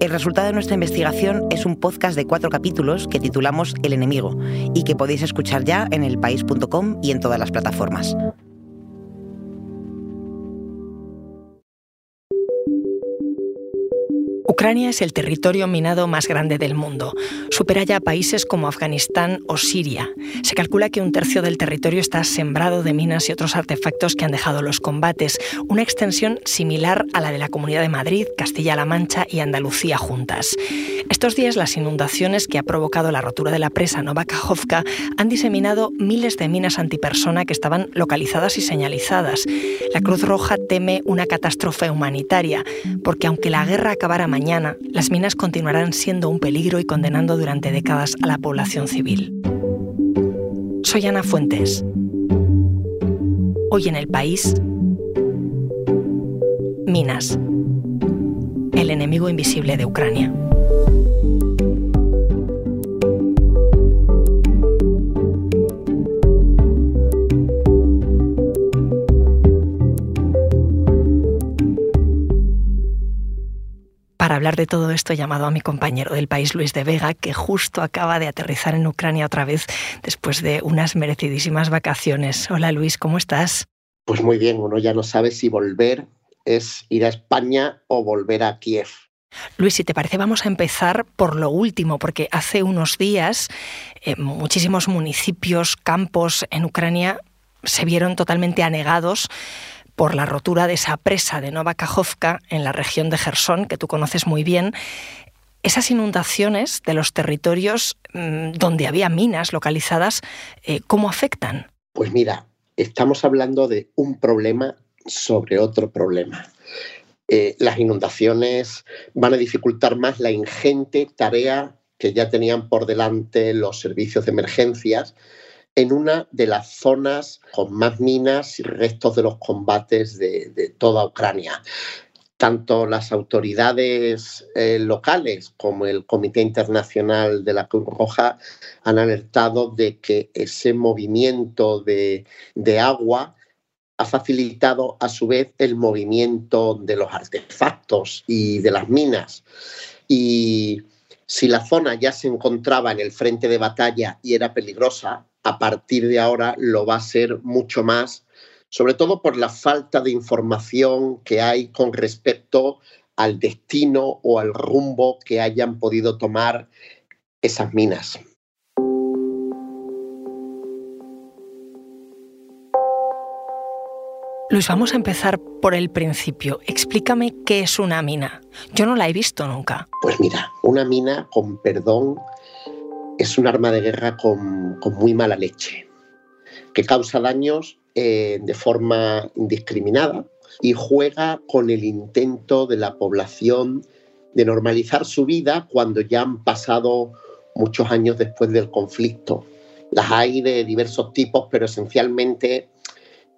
El resultado de nuestra investigación es un podcast de cuatro capítulos que titulamos El enemigo y que podéis escuchar ya en elpaís.com y en todas las plataformas. Ucrania es el territorio minado más grande del mundo. Supera ya países como Afganistán o Siria. Se calcula que un tercio del territorio está sembrado de minas y otros artefactos que han dejado los combates, una extensión similar a la de la Comunidad de Madrid, Castilla-La Mancha y Andalucía juntas. Estos días las inundaciones que ha provocado la rotura de la presa Nova Kajovka han diseminado miles de minas antipersona que estaban localizadas y señalizadas. La Cruz Roja teme una catástrofe humanitaria, porque aunque la guerra acabara mañana, las minas continuarán siendo un peligro y condenando durante décadas a la población civil. Soy Ana Fuentes. Hoy en el país, minas, el enemigo invisible de Ucrania. Para hablar de todo esto he llamado a mi compañero del país, Luis de Vega, que justo acaba de aterrizar en Ucrania otra vez después de unas merecidísimas vacaciones. Hola Luis, ¿cómo estás? Pues muy bien, uno ya no sabe si volver es ir a España o volver a Kiev. Luis, si te parece, vamos a empezar por lo último, porque hace unos días eh, muchísimos municipios, campos en Ucrania se vieron totalmente anegados por la rotura de esa presa de Nova Kajovka en la región de Gerson, que tú conoces muy bien. Esas inundaciones de los territorios mm, donde había minas localizadas, eh, ¿cómo afectan? Pues mira, estamos hablando de un problema sobre otro problema. Eh, las inundaciones van a dificultar más la ingente tarea que ya tenían por delante los servicios de emergencias en una de las zonas con más minas y restos de los combates de, toda Ucrania. Tanto las autoridades eh, locales como el Comité Internacional de la Cruz Roja han alertado de que ese movimiento de, de agua ha facilitado a su vez el movimiento de los artefactos y de las minas. Y si la zona ya se encontraba en el frente de batalla y era peligrosa, a partir de ahora lo va a ser mucho más, sobre todo por la falta de información que hay con respecto al destino o al rumbo que hayan podido tomar esas minas. Luis, vamos a empezar por el principio. Explícame qué es una mina. Yo no la he visto nunca. Pues mira, una mina, con perdón, es un arma de guerra con, muy mala leche, que causa daños eh, de forma indiscriminada y juega con el intento de la población de normalizar su vida cuando ya han pasado muchos años después del conflicto. Las hay de diversos tipos, pero esencialmente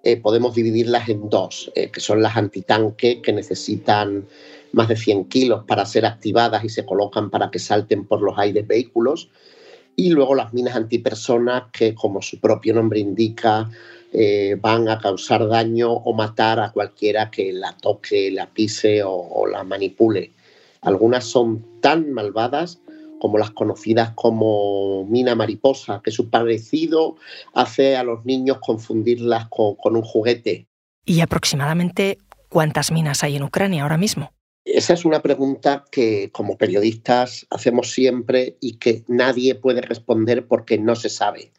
eh, podemos dividirlas en dos, eh, que son las antitanque, que necesitan más de 100 kilos para ser activadas y se colocan para que salten por los aires vehículos, y luego las minas antipersonas que, como su propio nombre indica, eh, van a causar daño o matar a cualquiera que la toque, la pise o, la manipule. Algunas son tan malvadas como las conocidas como mina mariposa, que su parecido hace a los niños confundirlas con un juguete. ¿Y aproximadamente cuántas minas hay en Ucrania ahora mismo? Esa es una pregunta que como periodistas hacemos siempre y que nadie puede responder porque no se sabe.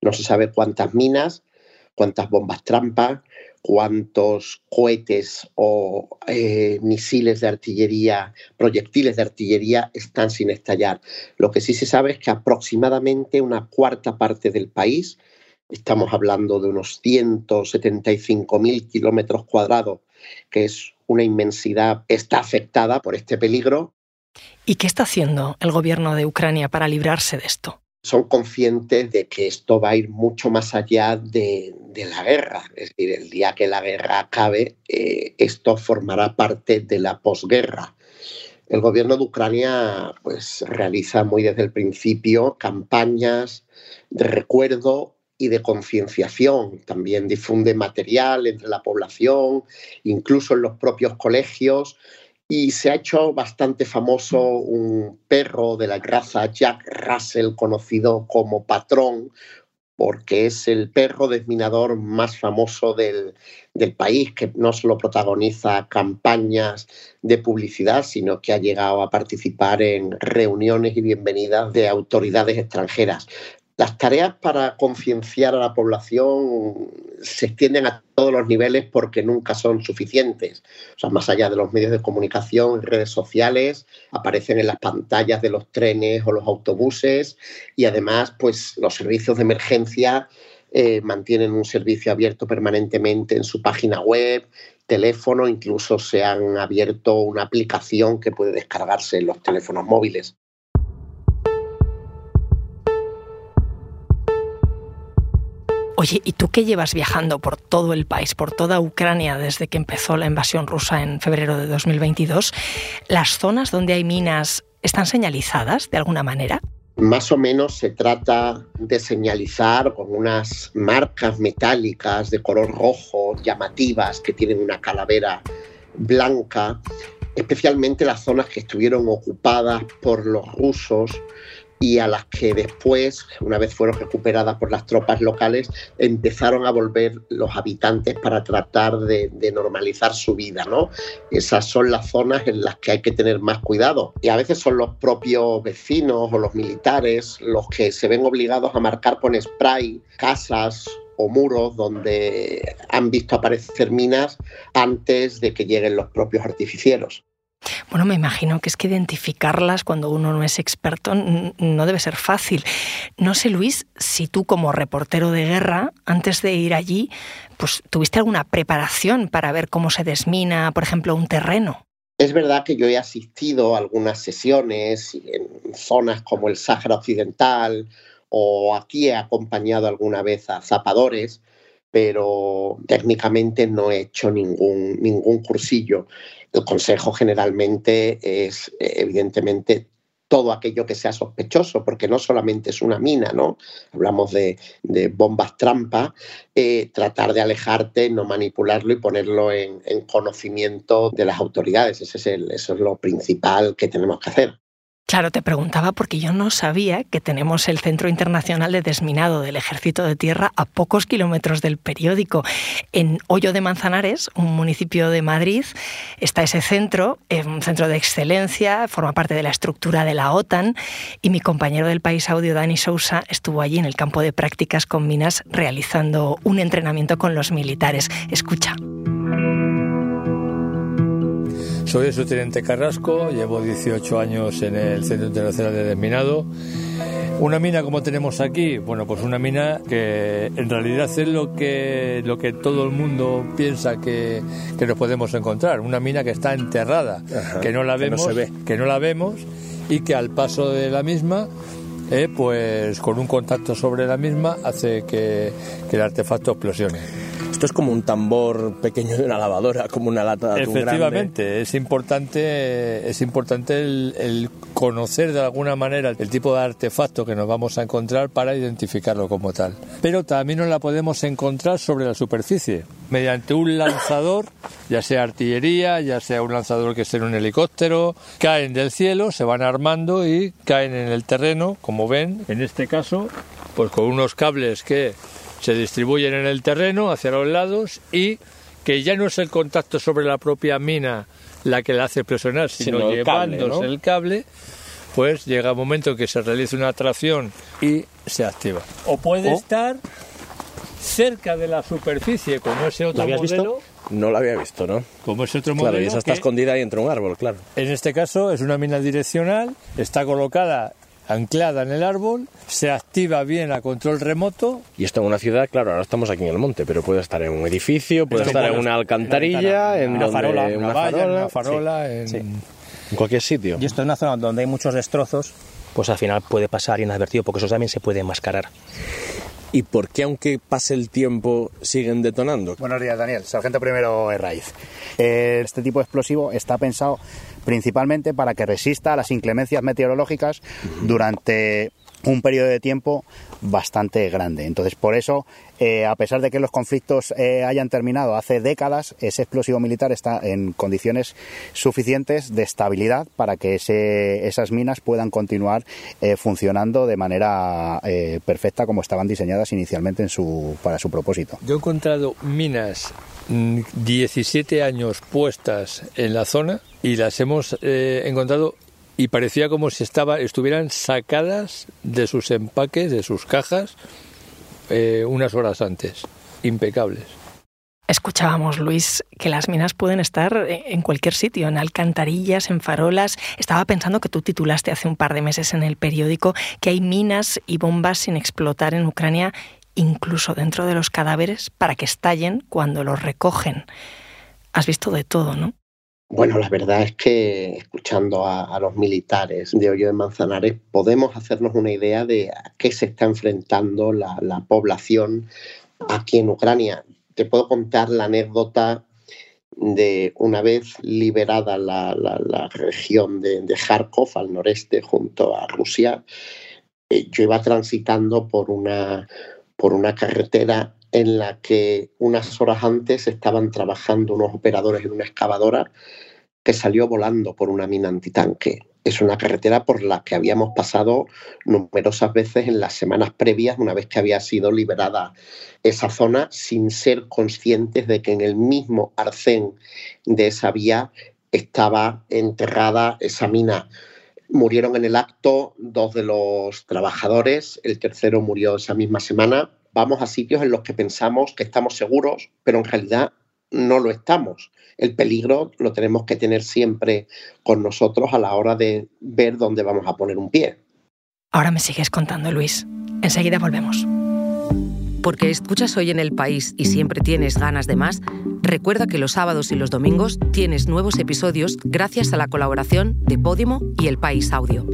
No se sabe cuántas minas, cuántas bombas trampa, cuántos cohetes o eh, misiles de artillería, proyectiles de artillería están sin estallar. Lo que sí se sabe es que aproximadamente una cuarta parte del país, estamos hablando de unos 175.000 kilómetros cuadrados, que es una inmensidad está afectada por este peligro. ¿Y qué está haciendo el gobierno de Ucrania para librarse de esto? Son conscientes de que esto va a ir mucho más allá de, la guerra. Es decir, el día que la guerra acabe, eh, esto formará parte de la posguerra. El gobierno de Ucrania pues, realiza muy desde el principio campañas de recuerdo y de concienciación. También difunde material entre la población, incluso en los propios colegios. Y se ha hecho bastante famoso un perro de la raza Jack Russell, conocido como patrón, porque es el perro desminador más famoso del, país, que no solo protagoniza campañas de publicidad, sino que ha llegado a participar en reuniones y bienvenidas de autoridades extranjeras. Las tareas para concienciar a la población se extienden a todos los niveles porque nunca son suficientes. O sea, más allá de los medios de comunicación, redes sociales, aparecen en las pantallas de los trenes o los autobuses y además, pues los servicios de emergencia eh, mantienen un servicio abierto permanentemente en su página web, teléfono, incluso se han abierto una aplicación que puede descargarse en los teléfonos móviles. Oye, ¿y tú qué llevas viajando por todo el país, por toda Ucrania desde que empezó la invasión rusa en febrero de 2022? ¿Las zonas donde hay minas están señalizadas de alguna manera? Más o menos se trata de señalizar con unas marcas metálicas de color rojo llamativas que tienen una calavera blanca, especialmente las zonas que estuvieron ocupadas por los rusos y a las que después, una vez fueron recuperadas por las tropas locales, empezaron a volver los habitantes para tratar de, normalizar su vida. ¿no? Esas son las zonas en las que hay que tener más cuidado. Y a veces son los propios vecinos o los militares los que se ven obligados a marcar con spray casas o muros donde han visto aparecer minas antes de que lleguen los propios artificieros. Bueno, me imagino que es que identificarlas cuando uno no es experto no debe ser fácil. No sé, Luis, si tú como reportero de guerra, antes de ir allí, pues tuviste alguna preparación para ver cómo se desmina, por ejemplo, un terreno. Es verdad que yo he asistido a algunas sesiones en zonas como el Sáhara Occidental o aquí he acompañado alguna vez a zapadores, pero técnicamente no he hecho ningún, ningún cursillo. El consejo generalmente es, evidentemente, todo aquello que sea sospechoso, porque no solamente es una mina, ¿no? Hablamos de, bombas trampa, eh, tratar de alejarte, no manipularlo y ponerlo en, conocimiento de las autoridades. Ese es eso es lo principal que tenemos que hacer. Claro, te preguntaba porque yo no sabía que tenemos el Centro Internacional de Desminado del Ejército de Tierra a pocos kilómetros del periódico. En Hoyo de Manzanares, un municipio de Madrid, está ese centro, un centro de excelencia, forma parte de la estructura de la OTAN y mi compañero del País Audio, Dani Sousa, estuvo allí en el campo de prácticas con minas realizando un entrenamiento con los militares. Escucha. Soy el subteniente Carrasco, llevo 18 años en el Centro Internacional de Desminado. Una mina como tenemos aquí, bueno, pues una mina que en realidad es lo que, lo que todo el mundo piensa que, que nos podemos encontrar. Una mina que está enterrada, que no la vemos, que no, ve. que no la vemos y que al paso de la misma eh, pues con un contacto sobre la misma hace que, que el artefacto explosione. Esto es como un tambor pequeño de una lavadora, como una lata de Efectivamente, es importante, es importante el, conocer de alguna manera el tipo de artefacto que nos vamos a encontrar para identificarlo como tal. Pero también nos la podemos encontrar sobre la superficie, mediante un lanzador, ya sea artillería, ya sea un lanzador que esté en un helicóptero, caen del cielo, se van armando y caen en el terreno, como ven, en este caso, pues con unos cables que se distribuyen en el terreno hacia los lados y que ya no es el contacto sobre la propia mina la que la hace presionar, sino, llevándose el cable, pues llega un momento que se realiza una atracción y se activa. O puede estar cerca de la superficie, como ese otro modelo. Visto? No lo había visto, ¿no? Como ese otro modelo. Claro, y esa está escondida ahí entre un árbol, claro. En este caso es una mina direccional, está colocada anclada en el árbol, se activa bien a control remoto. Y esto en una ciudad, claro, ahora estamos aquí en el monte, pero puede estar en un edificio, puede estar en una alcantarilla, en, una, farola, una, farola, En cualquier sitio. Y esto es una zona donde hay muchos destrozos, pues al final puede pasar inadvertido, porque eso también se puede enmascarar. ¿Y por qué, aunque pase el tiempo, siguen detonando? Buenos días, Daniel. Sargento primero Herraiz. Este tipo de explosivo está pensado principalmente para que resista a las inclemencias meteorológicas durante un periodo de tiempo bastante grande. Entonces, por eso, eh, a pesar de que los conflictos eh, hayan terminado hace décadas, ese explosivo militar está en condiciones suficientes de estabilidad para que esas minas puedan continuar eh, funcionando de manera perfecta como estaban diseñadas inicialmente en su, para su propósito. Yo he encontrado minas 17 mm, años puestas en la zona y las hemos encontrado y parecía como si estaba, estuvieran sacadas de sus empaques, de sus cajas, eh, unas horas antes. Impecables. Escuchábamos, Luis, que las minas pueden estar en cualquier sitio, en alcantarillas, en farolas. Estaba pensando que tú titulaste hace un par de meses en el periódico que hay minas y bombas sin explotar en Ucrania, incluso dentro de los cadáveres, para que estallen cuando los recogen. Has visto de todo, ¿no? Bueno, la verdad es que escuchando a, los militares de Hoyo de Manzanares podemos hacernos una idea de a qué se está enfrentando la, población aquí en Ucrania. Te puedo contar la anécdota de una vez liberada la, región de, Kharkov al noreste junto a Rusia, eh, yo iba transitando por una, por una carretera en la que unas horas antes estaban trabajando unos operadores en una excavadora que salió volando por una mina antitanque. Es una carretera por la que habíamos pasado numerosas veces en las semanas previas, una vez que había sido liberada esa zona, sin ser conscientes de que en el mismo arcén de esa vía estaba enterrada esa mina. Murieron en el acto dos de los trabajadores, el tercero murió esa misma semana vamos a sitios en los que pensamos que estamos seguros, pero en realidad no lo estamos. El peligro lo tenemos que tener siempre con nosotros a la hora de ver dónde vamos a poner un pie. Ahora me sigues contando, Luis. Enseguida volvemos. Porque escuchas hoy en el país y siempre tienes ganas de más, recuerda que los sábados y los domingos tienes nuevos episodios gracias a la colaboración de Podimo y El País Audio.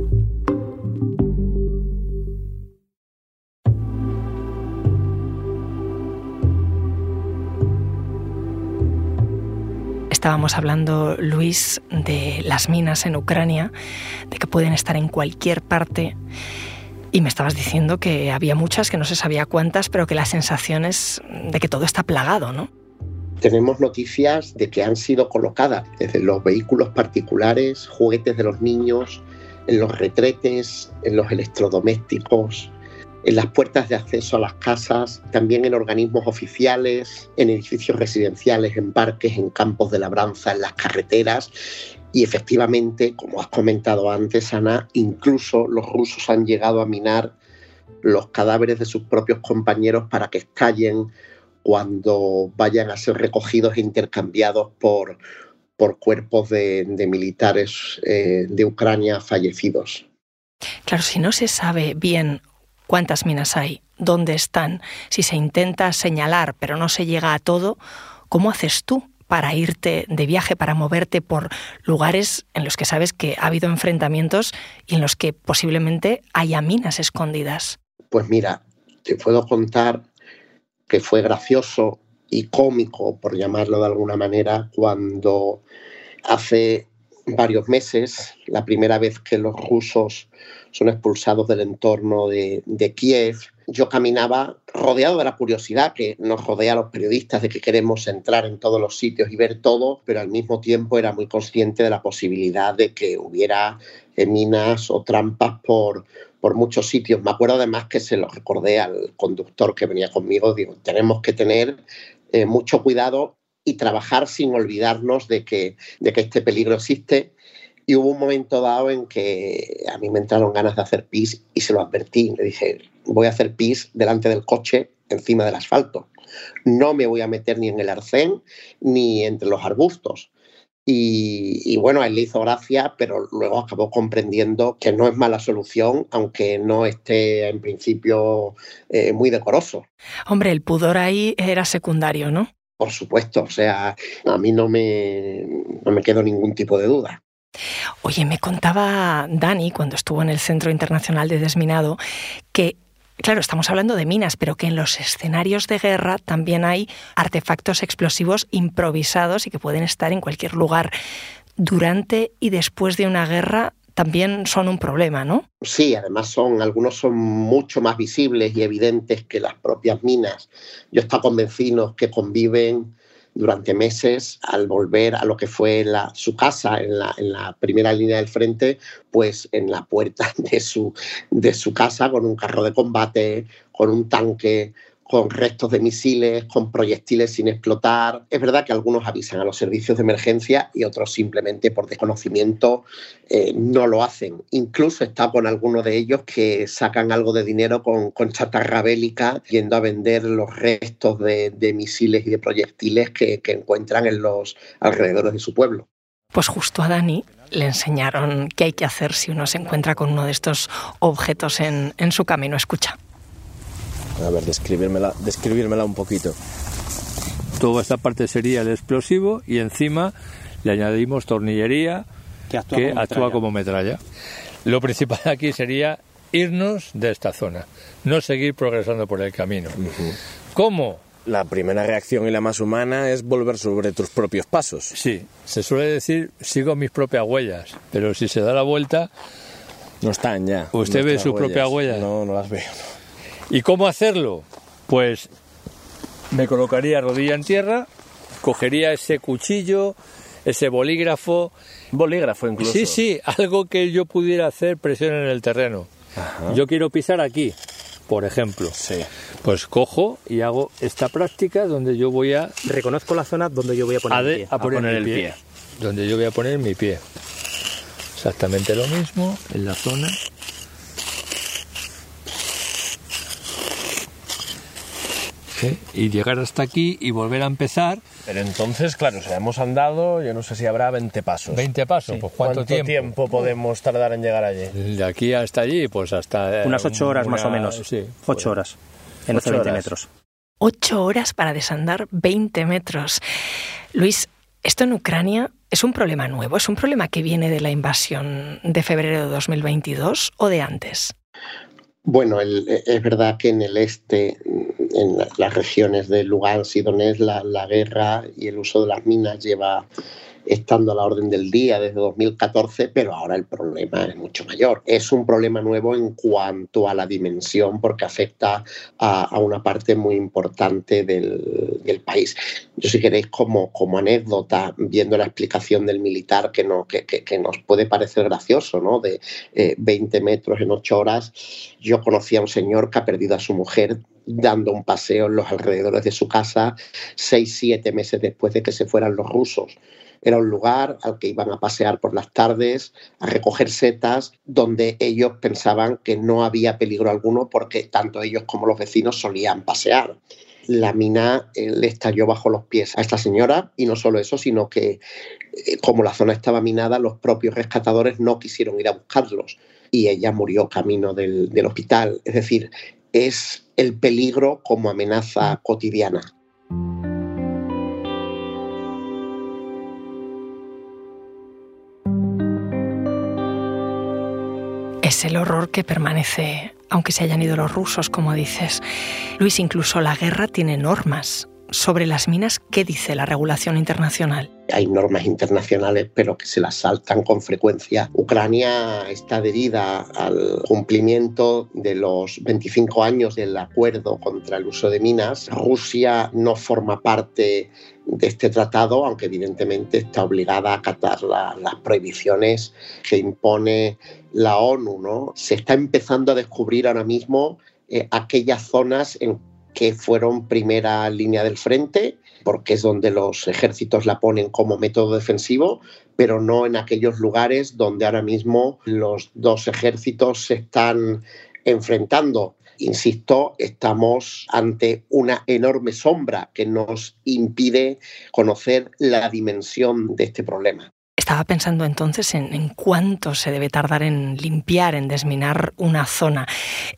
Estábamos hablando, Luis, de las minas en Ucrania, de que pueden estar en cualquier parte. Y me estabas diciendo que había muchas, que no se sabía cuántas, pero que la sensación es de que todo está plagado, ¿no? Tenemos noticias de que han sido colocadas desde los vehículos particulares, juguetes de los niños, en los retretes, en los electrodomésticos, en las puertas de acceso a las casas, también en organismos oficiales, en edificios residenciales, en parques, en campos de labranza, en las carreteras. Y efectivamente, como has comentado antes, Ana, incluso los rusos han llegado a minar los cadáveres de sus propios compañeros para que estallen cuando vayan a ser recogidos e intercambiados por, por cuerpos de, militares eh, de Ucrania fallecidos. Claro, si no se sabe bien cuántas minas hay, dónde están, si se intenta señalar pero no se llega a todo, ¿cómo haces tú para irte de viaje, para moverte por lugares en los que sabes que ha habido enfrentamientos y en los que posiblemente haya minas escondidas? Pues mira, te puedo contar que fue gracioso y cómico, por llamarlo de alguna manera, cuando hace varios meses, la primera vez que los rusos son expulsados del entorno de, Kiev. Yo caminaba rodeado de la curiosidad que nos rodea a los periodistas de que queremos entrar en todos los sitios y ver todo, pero al mismo tiempo era muy consciente de la posibilidad de que hubiera eh, minas o trampas por, por muchos sitios. Me acuerdo además que se lo recordé al conductor que venía conmigo, digo, tenemos que tener eh, mucho cuidado y trabajar sin olvidarnos de que, de que este peligro existe. Y hubo un momento dado en que a mí me entraron ganas de hacer pis y se lo advertí. Le dije, voy a hacer pis delante del coche encima del asfalto. No me voy a meter ni en el arcén ni entre los arbustos. Y, bueno, a él le hizo gracia, pero luego acabó comprendiendo que no es mala solución, aunque no esté en principio eh, muy decoroso. Hombre, el pudor ahí era secundario, ¿no? Por supuesto, o sea, a mí no me, no me quedó ningún tipo de duda. Oye, me contaba Dani cuando estuvo en el Centro Internacional de Desminado que Claro, estamos hablando de minas, pero que en los escenarios de guerra también hay artefactos explosivos improvisados y que pueden estar en cualquier lugar. Durante y después de una guerra también son un problema, ¿no? Sí, además son, algunos son mucho más visibles y evidentes que las propias minas. Yo estoy convencido que conviven durante meses al volver a lo que fue su casa en la, primera línea del frente, pues en la puerta de su, de su casa con un carro de combate, con un tanque, con restos de misiles, con proyectiles sin explotar. Es verdad que algunos avisan a los servicios de emergencia y otros simplemente por desconocimiento eh, no lo hacen. Incluso está con algunos de ellos que sacan algo de dinero con, con chatarra bélica yendo a vender los restos de, misiles y de proyectiles que, encuentran en los alrededores de su pueblo. Pues justo a Dani le enseñaron qué hay que hacer si uno se encuentra con uno de estos objetos en, en su camino. Escucha. A ver, describírmela, describírmela un poquito. Toda esta parte sería el explosivo y encima le añadimos tornillería que actúa, como, metralla. Lo principal aquí sería irnos de esta zona, no seguir progresando por el camino. ¿Cómo? La primera reacción y la más humana es volver sobre tus propios pasos. Sí, se suele decir sigo mis propias huellas, pero si se da la vuelta... No están ya. ¿Usted ve sus propias huellas? No, no las veo. ¿Y cómo hacerlo? Pues me colocaría rodilla en tierra, cogería ese cuchillo, ese bolígrafo. Bolígrafo incluso. Sí, sí, algo que yo pudiera hacer presión en el terreno. Yo quiero pisar aquí, por ejemplo. Sí. Pues cojo y hago esta práctica donde yo voy a... Reconozco la zona donde yo voy a poner, el, pie. A poner, el pie. Donde yo voy a poner mi pie. Exactamente lo mismo en la zona y llegar hasta aquí y volver a empezar. Pero entonces, claro, o hemos andado, yo no sé si habrá 20 pasos. 20 pasos, pues ¿cuánto, tiempo? podemos tardar en llegar allí? De aquí hasta allí, pues hasta... Eh, Unas 8 horas más o menos. Sí. 8 horas, en 20 metros. 8 horas para desandar 20 metros. Luis, esto en Ucrania es un problema nuevo, es un problema que viene de la invasión de febrero de 2022 o de antes. Bueno, es verdad que en el este en las regiones de Lugansk y Donetsk la, la guerra y el uso de las minas lleva estando a la orden del día desde 2014, pero ahora el problema es mucho mayor. Es un problema nuevo en cuanto a la dimensión porque afecta a, una parte muy importante del, país. Yo si queréis como, como anécdota, viendo la explicación del militar que, no, que, nos puede parecer gracioso, ¿no? de 20 eh, metros en 8 horas, yo conocí a un señor que ha perdido a su mujer dando un paseo en los alrededores de su casa seis, siete meses después de que se fueran los rusos. Era un lugar al que iban a pasear por las tardes, a recoger setas, donde ellos pensaban que no había peligro alguno porque tanto ellos como los vecinos solían pasear. La mina eh, le estalló bajo los pies a esta señora y no solo eso, sino que eh, como la zona estaba minada, los propios rescatadores no quisieron ir a buscarlos y ella murió camino del, del hospital. Es decir, es el peligro como amenaza cotidiana. El horror que permanece, aunque se hayan ido los rusos, como dices. Luis, incluso la guerra tiene normas. Sobre las minas, ¿qué dice la regulación internacional? Hay normas internacionales, pero que se las saltan con frecuencia. Ucrania está adherida al cumplimiento de los 25 años del acuerdo contra el uso de minas. Rusia no forma parte de este tratado, aunque evidentemente está obligada a acatar las prohibiciones que impone la ONU. Se está empezando a descubrir ahora mismo eh, aquellas zonas en que fueron primera línea del frente, porque es donde los ejércitos la ponen como método defensivo, pero no en aquellos lugares donde ahora mismo los dos ejércitos se están enfrentando. Insisto, estamos ante una enorme sombra que nos impide conocer la dimensión de este problema. Estaba pensando entonces en, cuánto se debe tardar en limpiar, en desminar una zona.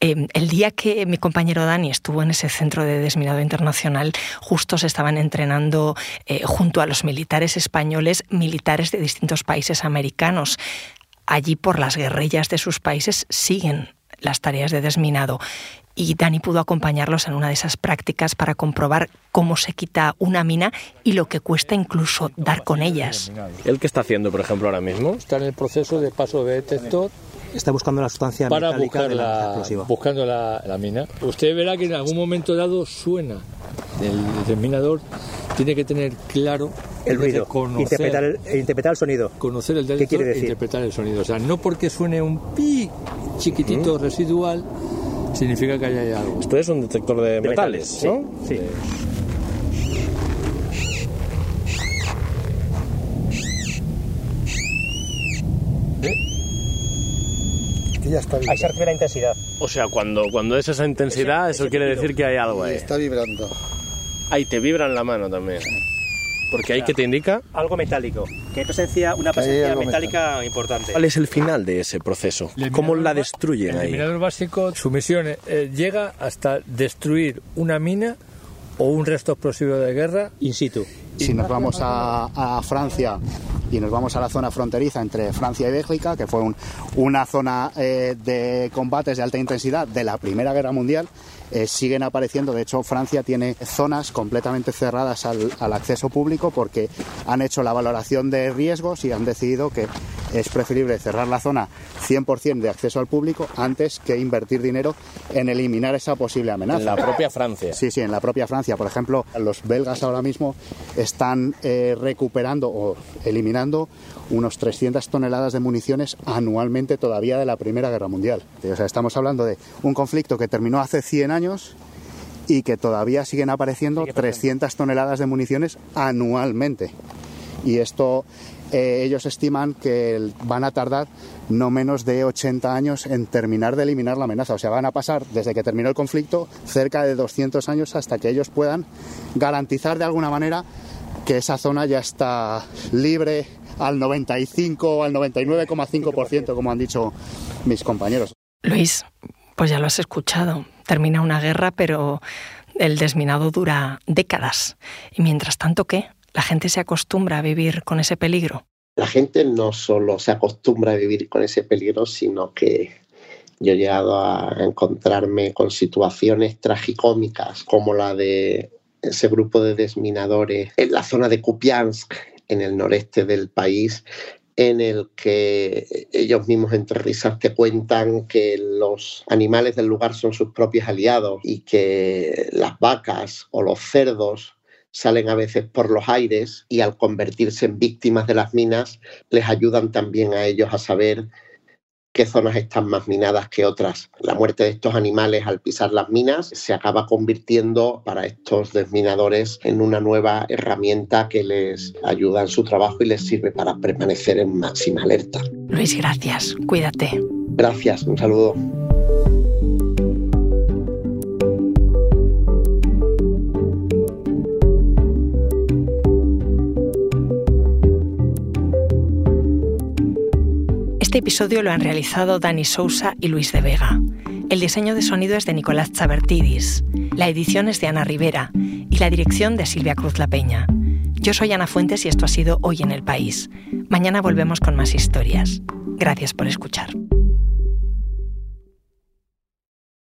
Em, el día que mi compañero Dani estuvo en ese centro de desminado internacional, justo se estaban entrenando eh, junto a los militares españoles, militares de distintos países americanos. Allí por las guerrillas de sus países siguen las tareas de desminado y Dani pudo acompañarlos en una de esas prácticas para comprobar cómo se quita una mina y lo que cuesta incluso dar con ellas. ¿El qué está haciendo, por ejemplo, ahora mismo? Está en el proceso de paso de detector está buscando la sustancia para buscar la, buscando la, mina. Usted verá que en algún momento dado suena. El determinador tiene que tener claro el ruido, interpretar, el, interpretar el sonido. Conocer el detector e interpretar el sonido. O sea, no porque suene un pi chiquitito residual significa que haya algo. Esto es un detector de, metales, ¿no? Sí. ya está Ahí se refiere la intensidad. O sea, cuando, cuando es esa intensidad, eso quiere decir que hay algo ahí. Está vibrando. Ahí te vibra en la mano también. Porque ahí que te indica algo metálico, que hay presencia, una presencia metálica importante. ¿Cuál es el final de ese proceso? ¿Cómo la destruyen el ahí? El minador básico, su misión eh, llega hasta destruir una mina o un resto explosivo de guerra in situ. Si nos vamos a, Francia y nos vamos a la zona fronteriza entre Francia y Bélgica, que fue una zona eh, de combates de alta intensidad de la Primera Guerra Mundial, eh, siguen apareciendo. De hecho, Francia tiene zonas completamente cerradas al, acceso público porque han hecho la valoración de riesgos y han decidido que es preferible cerrar la zona 100% de acceso al público antes que invertir dinero en eliminar esa posible amenaza. En la propia Francia. Sí, sí, en la propia Francia. Por ejemplo, los belgas ahora mismo están eh, recuperando o eliminando unos 300 toneladas de municiones anualmente todavía de la Primera Guerra Mundial. O sea, estamos hablando de un conflicto que terminó hace 100 años y que todavía siguen apareciendo 300 toneladas de municiones anualmente. Y esto eh, ellos estiman que van a tardar no menos de 80 años en terminar de eliminar la amenaza. O sea, van a pasar desde que terminó el conflicto cerca de 200 años hasta que ellos puedan garantizar de alguna manera que esa zona ya está libre al 95 o al 99,5%, como han dicho mis compañeros. Luis, pues ya lo has escuchado. Termina una guerra, pero el desminado dura décadas. Y mientras tanto, ¿qué? ¿La gente se acostumbra a vivir con ese peligro? La gente no solo se acostumbra a vivir con ese peligro, sino que yo he llegado a encontrarme con situaciones tragicómicas como la de ese grupo de desminadores en la zona de Kupiansk, en el noreste del país, en el que ellos mismos entre risas te cuentan que los animales del lugar son sus propios aliados y que las vacas o los cerdos salen a veces por los aires y al convertirse en víctimas de las minas les ayudan también a ellos a saber qué zonas están más minadas que otras. La muerte de estos animales al pisar las minas se acaba convirtiendo para estos desminadores en una nueva herramienta que les ayuda en su trabajo y les sirve para permanecer en máxima alerta. Luis, gracias. Cuídate. Gracias. Un saludo. Este episodio lo han realizado Dani Sousa y Luis de Vega. El diseño de sonido es de Nicolás Chabertidis, la edición es de Ana Rivera y la dirección de Silvia Cruz La Peña. Yo soy Ana Fuentes y esto ha sido Hoy en el País. Mañana volvemos con más historias. Gracias por escuchar.